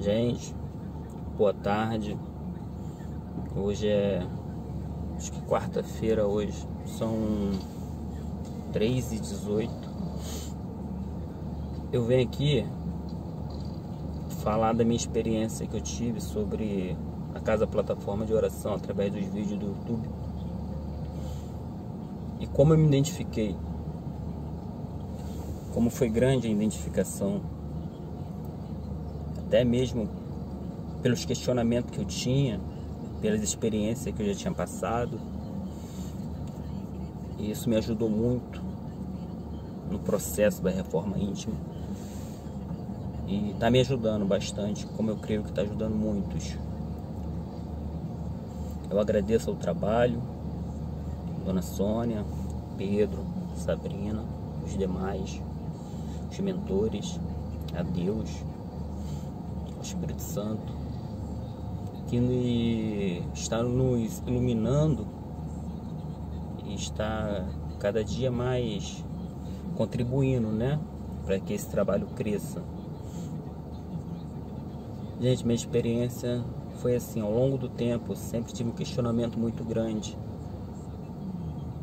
Gente, boa tarde. Hoje é acho que quarta-feira hoje. São 3 e 18 Eu venho aqui falar da minha experiência que eu tive sobre a casa plataforma de oração através dos vídeos do YouTube. E como eu me identifiquei. Como foi grande a identificação até mesmo pelos questionamentos que eu tinha, pelas experiências que eu já tinha passado. E isso me ajudou muito no processo da reforma íntima. E está me ajudando bastante, como eu creio que está ajudando muitos. Eu agradeço ao trabalho, Dona Sônia, Pedro, Sabrina, os demais, os mentores, a Deus, Espírito Santo, que está nos iluminando e está cada dia mais contribuindo, né, para que esse trabalho cresça. Gente, minha experiência foi assim, ao longo do tempo, sempre tive um questionamento muito grande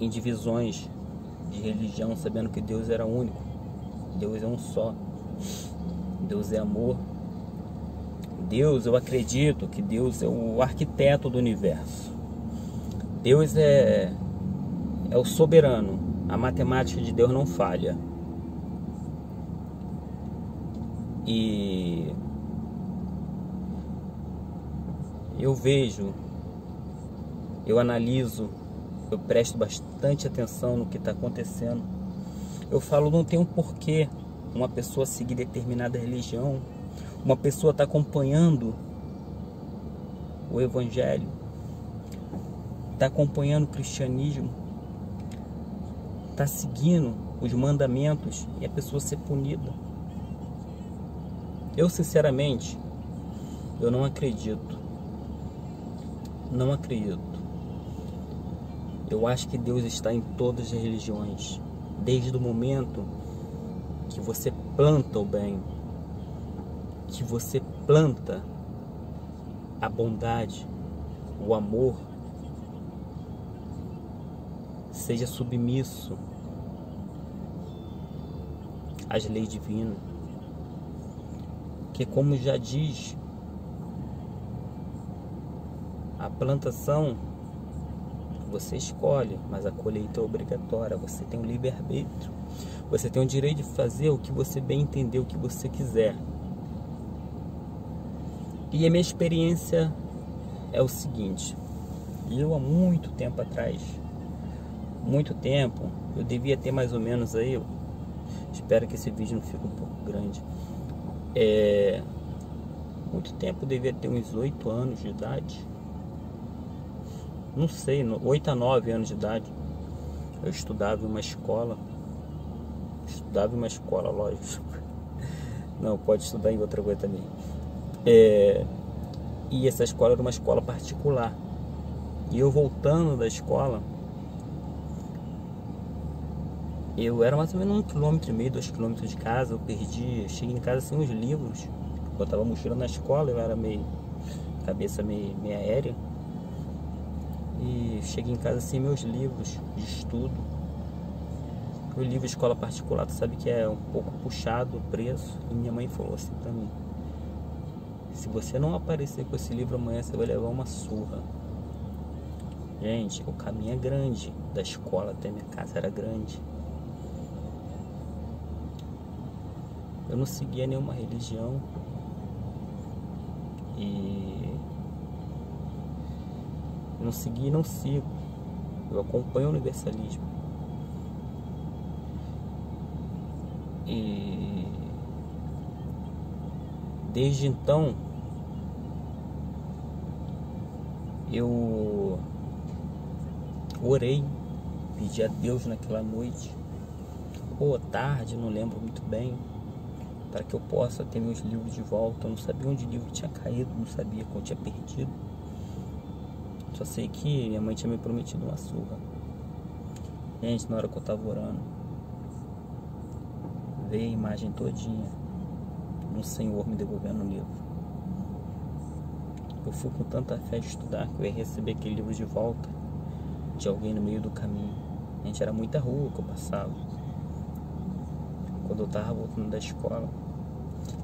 em divisões de religião, sabendo que Deus era único. Deus é um só. Deus é amor, Deus, eu acredito que Deus é o arquiteto do universo. Deus é, é o soberano. A matemática de Deus não falha. E eu vejo, eu analiso, eu presto bastante atenção no que está acontecendo. Eu falo, não tem um porquê uma pessoa seguir determinada religião uma pessoa está acompanhando o Evangelho, está acompanhando o cristianismo, está seguindo os mandamentos e a pessoa ser punida. Eu, sinceramente, eu não acredito. Não acredito. Eu acho que Deus está em todas as religiões, desde o momento que você planta o bem, que você planta a bondade, o amor, seja submisso às leis divinas. Que como já diz, a plantação você escolhe, mas a colheita é obrigatória. Você tem o livre-arbítrio. Você tem o direito de fazer o que você bem entender, o que você quiser. E a minha experiência é o seguinte: eu há muito tempo atrás, muito tempo, eu devia ter mais ou menos aí, espero que esse vídeo não fique um pouco grande. É, muito tempo, eu devia ter uns 8 anos de idade. Não sei, 8 a 9 anos de idade. Eu estudava em uma escola. Estudava em uma escola, lógico. Não, pode estudar em outra coisa também. É, e essa escola era uma escola particular. E eu voltando da escola, eu era mais ou menos um quilômetro e meio, dois quilômetros de casa, eu perdi, cheguei em casa sem os livros, botava a mochila na escola, eu era meio, cabeça meio, meio aérea. E cheguei em casa sem meus livros de estudo. O livro escola particular, tu sabe que é um pouco puxado o preço. E minha mãe falou assim pra mim, se você não aparecer com esse livro amanhã, você vai levar uma surra. Gente, o caminho é grande. Da escola até minha casa era grande. Eu não seguia nenhuma religião. E não segui e não sigo. Eu acompanho o universalismo. E desde então eu orei, pedi a Deus naquela noite, ou tarde, não lembro muito bem, para que eu possa ter meus livros de volta. Eu não sabia onde o livro tinha caído, não sabia qual tinha perdido. Só sei que minha mãe tinha me prometido uma surra. Gente, na hora que eu tava orando, veio a imagem todinha no Senhor me devolvendo o livro. Eu fui com tanta fé estudar que eu ia receber aquele livro de volta de alguém no meio do caminho. A gente era muita rua que eu passava. Quando eu tava voltando da escola,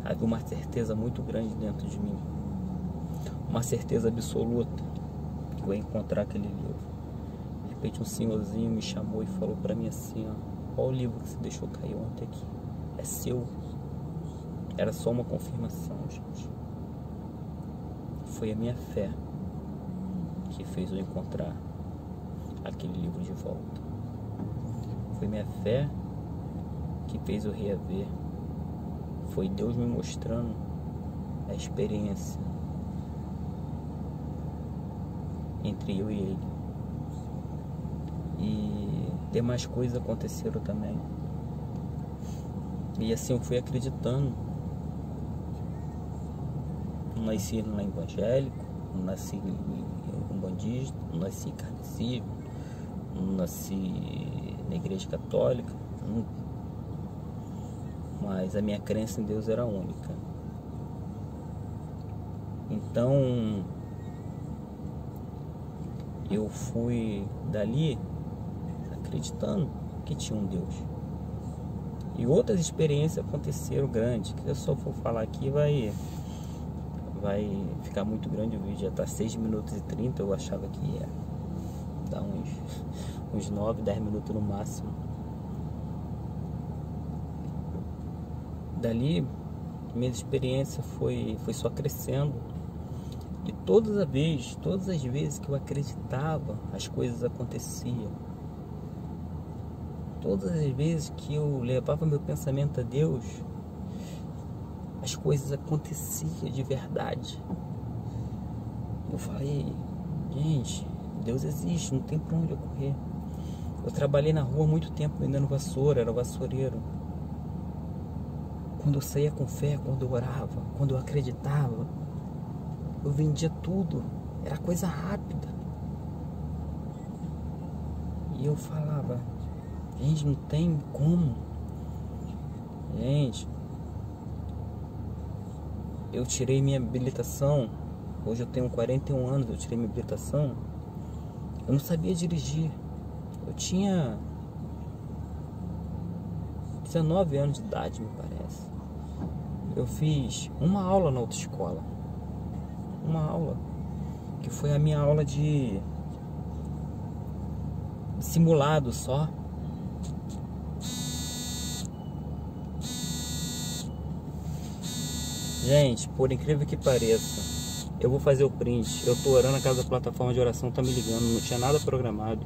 havia uma certeza muito grande dentro de mim. Uma certeza absoluta que eu ia encontrar aquele livro. De repente um senhorzinho me chamou e falou para mim assim, ó, olha o livro que você deixou cair ontem aqui. É seu. Era só uma confirmação, gente. Foi a minha fé que fez eu encontrar aquele livro de volta. Foi minha fé que fez eu reaver. Foi Deus me mostrando a experiência entre eu e ele. E demais coisas aconteceram também. E assim eu fui acreditando. Não nasci no evangélico, não nasci em não nasci kardecível, não nasci na igreja católica. Não... Mas a minha crença em Deus era única. Então eu fui dali acreditando que tinha um Deus. E outras experiências aconteceram grandes, que eu só for falar aqui vai vai ficar muito grande o vídeo, já tá 6 minutos e 30, eu achava que ia dar uns, uns 9, 10 minutos no máximo. Dali, minha experiência foi, foi só crescendo. E todas as vezes, todas as vezes que eu acreditava, as coisas aconteciam todas as vezes que eu levava meu pensamento a Deus, as coisas aconteciam de verdade. Eu falei, gente, Deus existe, não tem pra onde eu correr. Eu trabalhei na rua muito tempo vendendo vassoura, era vassoureiro. Quando eu saía com fé, quando eu orava, quando eu acreditava, eu vendia tudo, era coisa rápida. E eu falava, Gente, não tem como. Gente, eu tirei minha habilitação. Hoje eu tenho 41 anos, eu tirei minha habilitação. Eu não sabia dirigir. Eu tinha 19 anos de idade, me parece. Eu fiz uma aula na autoescola. Uma aula. Que foi a minha aula de simulado só. Gente, por incrível que pareça, eu vou fazer o print. Eu tô orando a casa da plataforma de oração, tá me ligando, não tinha nada programado.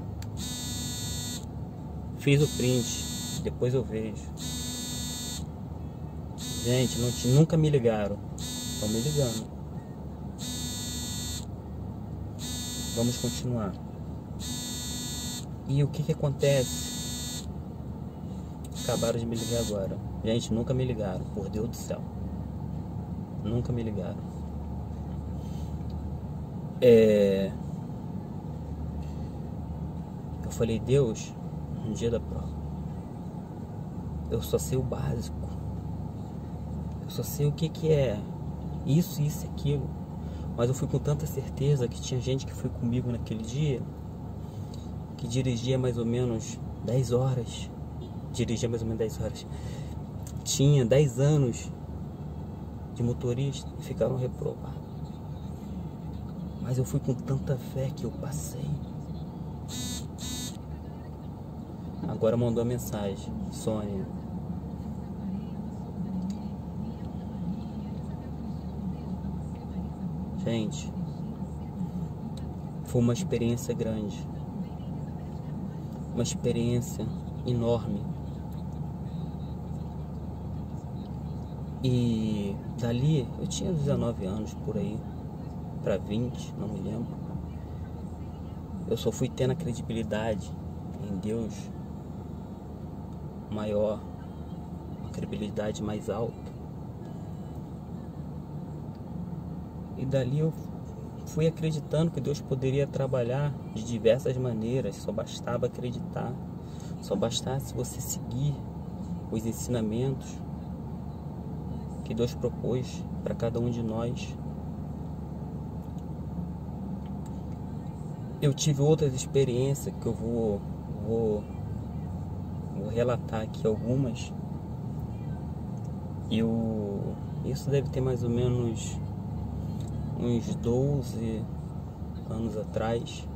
Fiz o print, depois eu vejo. Gente, não, nunca me ligaram. Estão me ligando. Vamos continuar. E o que que acontece? Acabaram de me ligar agora. Gente, nunca me ligaram, por Deus do céu. Nunca me ligaram. É... Eu falei, Deus, no dia da prova, eu só sei o básico. Eu só sei o que, que é isso, isso aquilo. Mas eu fui com tanta certeza que tinha gente que foi comigo naquele dia que dirigia mais ou menos 10 horas. Dirigia mais ou menos 10 horas. Tinha 10 anos de motorista e ficaram reprovados. Mas eu fui com tanta fé que eu passei. Agora mandou a mensagem, Sônia. Gente, foi uma experiência grande. Uma experiência enorme E dali eu tinha 19 anos por aí, para 20, não me lembro. Eu só fui tendo a credibilidade em Deus maior, uma credibilidade mais alta. E dali eu fui acreditando que Deus poderia trabalhar de diversas maneiras, só bastava acreditar, só bastasse você seguir os ensinamentos que Deus propôs para cada um de nós. eu tive outras experiências que eu vou, vou, vou relatar aqui algumas. Eu, isso deve ter mais ou menos uns 12 anos atrás,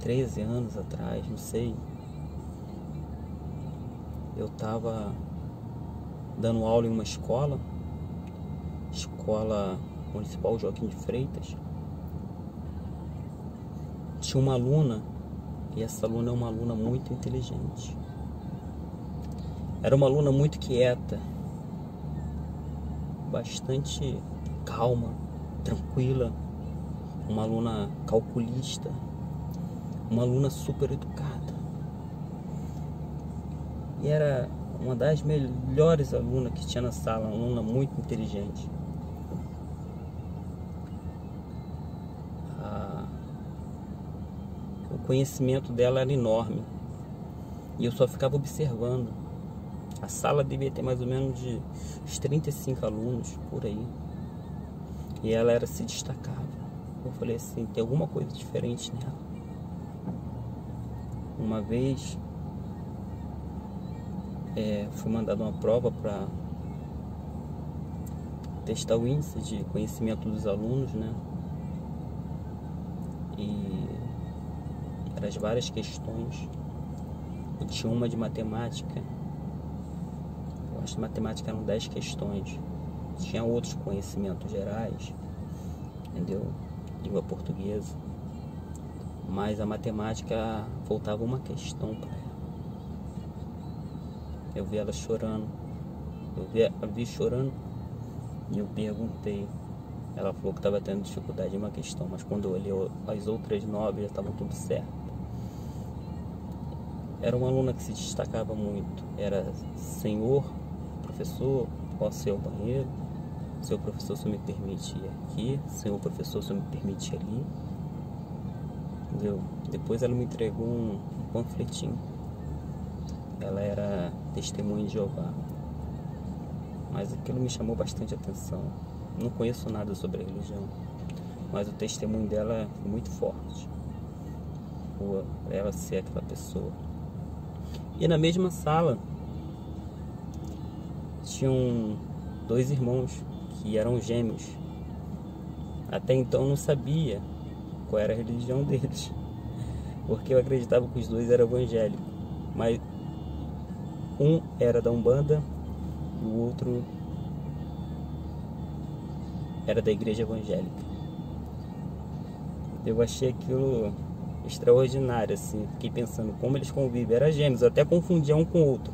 13 anos atrás, não sei. Eu estava dando aula em uma escola, escola municipal Joaquim de Freitas. Tinha uma aluna, e essa aluna é uma aluna muito inteligente. Era uma aluna muito quieta, bastante calma, tranquila, uma aluna calculista, uma aluna super educada. E era uma das melhores alunas que tinha na sala, uma aluna muito inteligente. o conhecimento dela era enorme e eu só ficava observando. A sala devia ter mais ou menos de uns 35 alunos por aí. E ela era se destacava. Eu falei assim, tem alguma coisa diferente nela. Uma vez é, fui mandado uma prova para testar o índice de conhecimento dos alunos, né? E eram as várias questões. E tinha uma de matemática. Eu acho que matemática eram 10 questões. Tinha outros conhecimentos gerais, entendeu? Língua portuguesa. Mas a matemática faltava uma questão para. Eu vi ela chorando. Eu vi, vi chorando e eu perguntei. Ela falou que estava tendo dificuldade em uma questão, mas quando eu olhei as outras nove já estavam tudo certo. Era uma aluna que se destacava muito. Era senhor, professor, posso ir ao banheiro? Seu professor só me permite ir aqui, senhor professor só me permite ali. Entendeu? Depois ela me entregou um panfletinho ela era testemunha de Jeová. Mas aquilo me chamou bastante atenção. Não conheço nada sobre a religião, mas o testemunho dela foi muito forte. Por ela ser aquela pessoa. E na mesma sala tinham dois irmãos que eram gêmeos. Até então não sabia qual era a religião deles, porque eu acreditava que os dois eram evangélicos. Mas um era da Umbanda e o outro era da igreja evangélica. Eu achei aquilo extraordinário, assim. Fiquei pensando como eles convivem. Era gêmeos, até confundia um com o outro.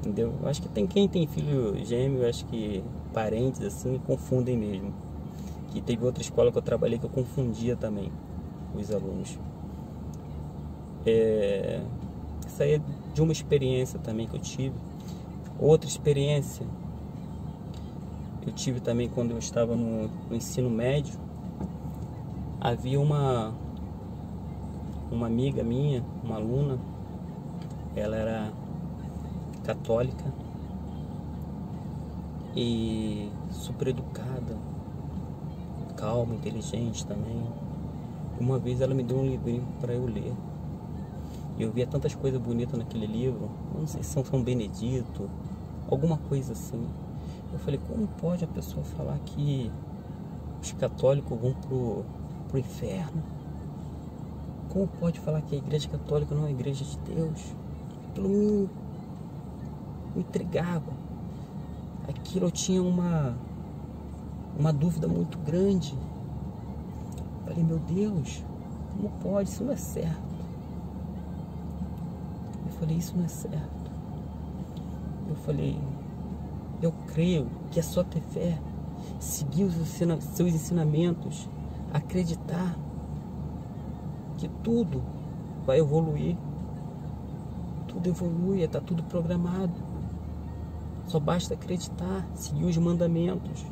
Entendeu? Eu acho que tem quem tem filho gêmeo, acho que parentes assim confundem mesmo. Que teve outra escola que eu trabalhei que eu confundia também os alunos. É, isso aí é de uma experiência também que eu tive. Outra experiência eu tive também quando eu estava no, no ensino médio. Havia uma uma amiga minha, uma aluna, ela era católica e super educada, calma, inteligente também. Uma vez ela me deu um livrinho para eu ler. Eu via tantas coisas bonitas naquele livro, não sei se são São Benedito, alguma coisa assim. Eu falei, como pode a pessoa falar que os católicos vão pro, pro inferno? Como pode falar que a igreja católica não é a igreja de Deus? Aquilo me, me intrigava. Aquilo eu tinha uma, uma dúvida muito grande. Eu falei, meu Deus, como pode? Isso não é certo falei, isso não é certo. Eu falei, eu creio que é só ter fé, seguir os seus ensinamentos, acreditar que tudo vai evoluir. Tudo evolui, está tudo programado. Só basta acreditar, seguir os mandamentos.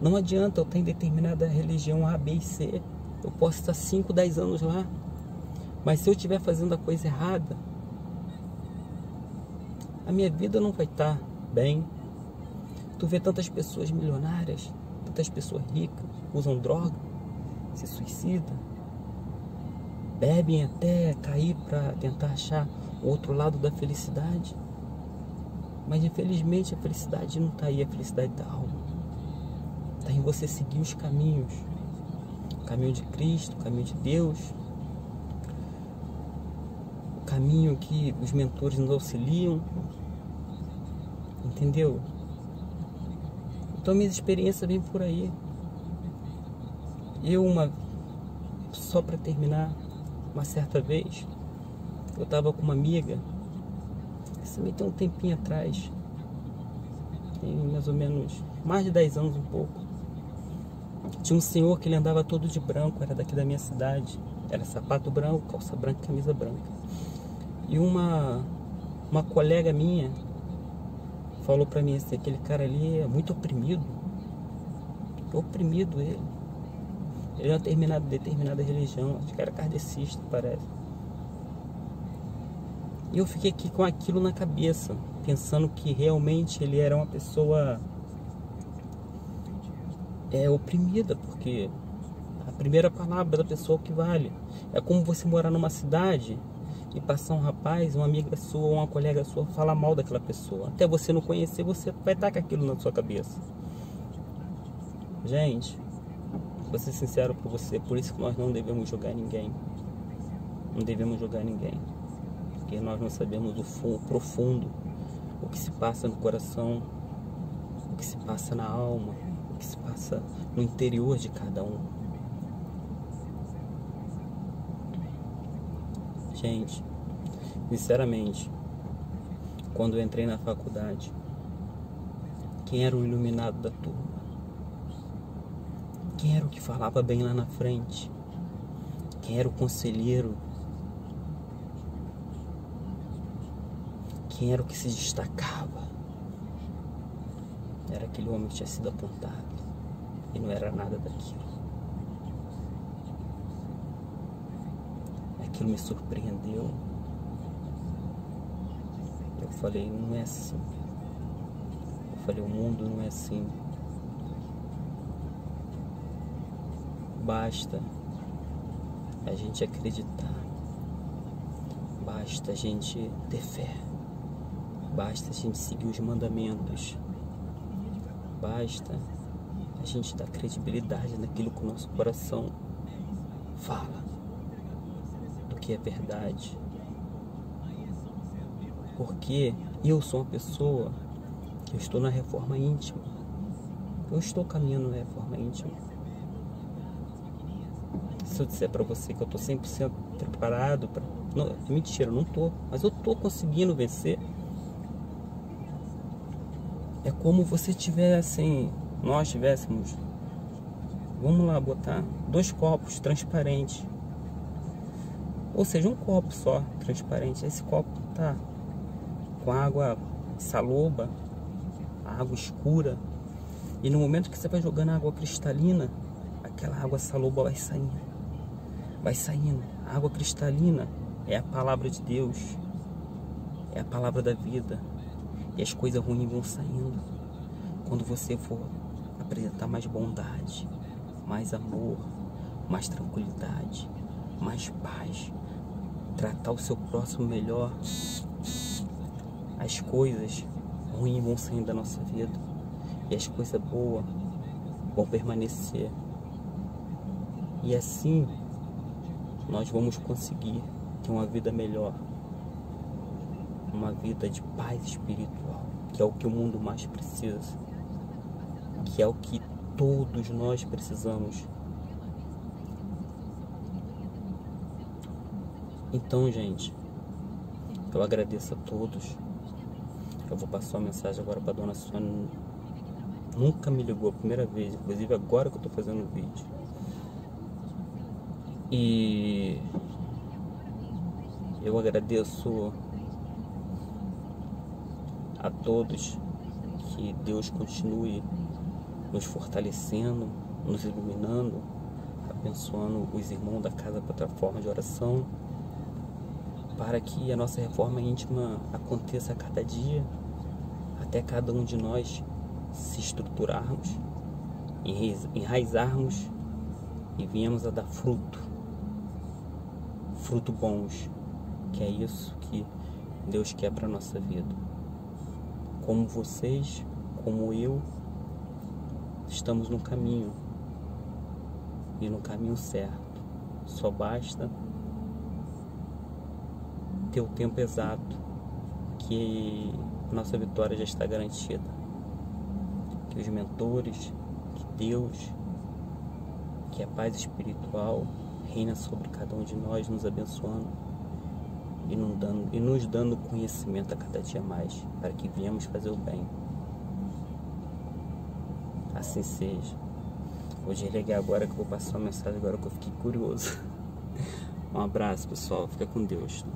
Não adianta eu ter determinada religião A, B e C. Eu posso estar 5, 10 anos lá. Mas se eu estiver fazendo a coisa errada, a minha vida não vai estar bem. Tu vê tantas pessoas milionárias, tantas pessoas ricas, usam droga, se suicidam. bebem até cair para tentar achar o outro lado da felicidade. Mas infelizmente a felicidade não está aí, a felicidade da alma. Está em você seguir os caminhos. O caminho de Cristo, o caminho de Deus. Caminho que os mentores nos auxiliam. Entendeu? Então minhas experiências vêm por aí. Eu uma só para terminar, uma certa vez, eu estava com uma amiga, isso também tem um tempinho atrás, tem mais ou menos mais de 10 anos um pouco. Tinha um senhor que ele andava todo de branco, era daqui da minha cidade. Era sapato branco, calça branca camisa branca. E uma, uma colega minha falou para mim assim, aquele cara ali é muito oprimido. Oprimido ele. Ele é uma determinada, determinada religião, acho que era kardecista, parece. E eu fiquei aqui com aquilo na cabeça, pensando que realmente ele era uma pessoa é oprimida, porque a primeira palavra da pessoa que vale. É como você morar numa cidade e passar um rapaz, uma amiga sua, uma colega sua falar mal daquela pessoa. Até você não conhecer, você vai estar com aquilo na sua cabeça. Gente, vou ser sincero com você, por isso que nós não devemos jogar ninguém. Não devemos jogar ninguém. Porque nós não sabemos o fundo, profundo, o que se passa no coração, o que se passa na alma, o que se passa no interior de cada um. Gente, sinceramente, quando eu entrei na faculdade, quem era o iluminado da turma? Quem era o que falava bem lá na frente? Quem era o conselheiro? Quem era o que se destacava? Era aquele homem que tinha sido apontado e não era nada daquilo. Aquilo me surpreendeu. Eu falei, não é assim. Eu falei, o mundo não é assim. Basta a gente acreditar. Basta a gente ter fé. Basta a gente seguir os mandamentos. Basta a gente dar credibilidade naquilo que o nosso coração fala é verdade. Porque eu sou uma pessoa que estou na reforma íntima. Eu estou caminhando na reforma íntima. Se eu disser para você que eu estou 100% preparado para. É mentira, eu não estou. Mas eu estou conseguindo vencer. É como você tivesse, nós tivéssemos, vamos lá botar dois copos transparentes ou seja, um copo só, transparente. Esse copo tá com água saloba, água escura. E no momento que você vai jogando água cristalina, aquela água saloba vai saindo. Vai saindo. A água cristalina é a palavra de Deus. É a palavra da vida. E as coisas ruins vão saindo. Quando você for apresentar mais bondade, mais amor, mais tranquilidade, mais paz, tratar o seu próximo melhor, as coisas ruins vão saindo da nossa vida. E as coisas boas vão permanecer. E assim nós vamos conseguir ter uma vida melhor, uma vida de paz espiritual, que é o que o mundo mais precisa, que é o que todos nós precisamos Então, gente, eu agradeço a todos. Eu vou passar uma mensagem agora para dona Sônia. Nunca me ligou a primeira vez, inclusive agora que eu tô fazendo o vídeo. E eu agradeço a todos que Deus continue nos fortalecendo, nos iluminando, abençoando os irmãos da casa plataforma de oração para que a nossa reforma íntima aconteça a cada dia, até cada um de nós se estruturarmos, enraizarmos e viemos a dar fruto. frutos bons, que é isso que Deus quer para nossa vida. Como vocês, como eu, estamos no caminho e no caminho certo. Só basta ter o tempo exato que nossa vitória já está garantida. Que os mentores, que Deus, que a paz espiritual reina sobre cada um de nós, nos abençoando e nos dando, e nos dando conhecimento a cada dia mais, para que venhamos fazer o bem. Assim seja. Vou desligar agora que eu vou passar uma mensagem agora que eu fiquei curioso. Um abraço, pessoal. Fica com Deus.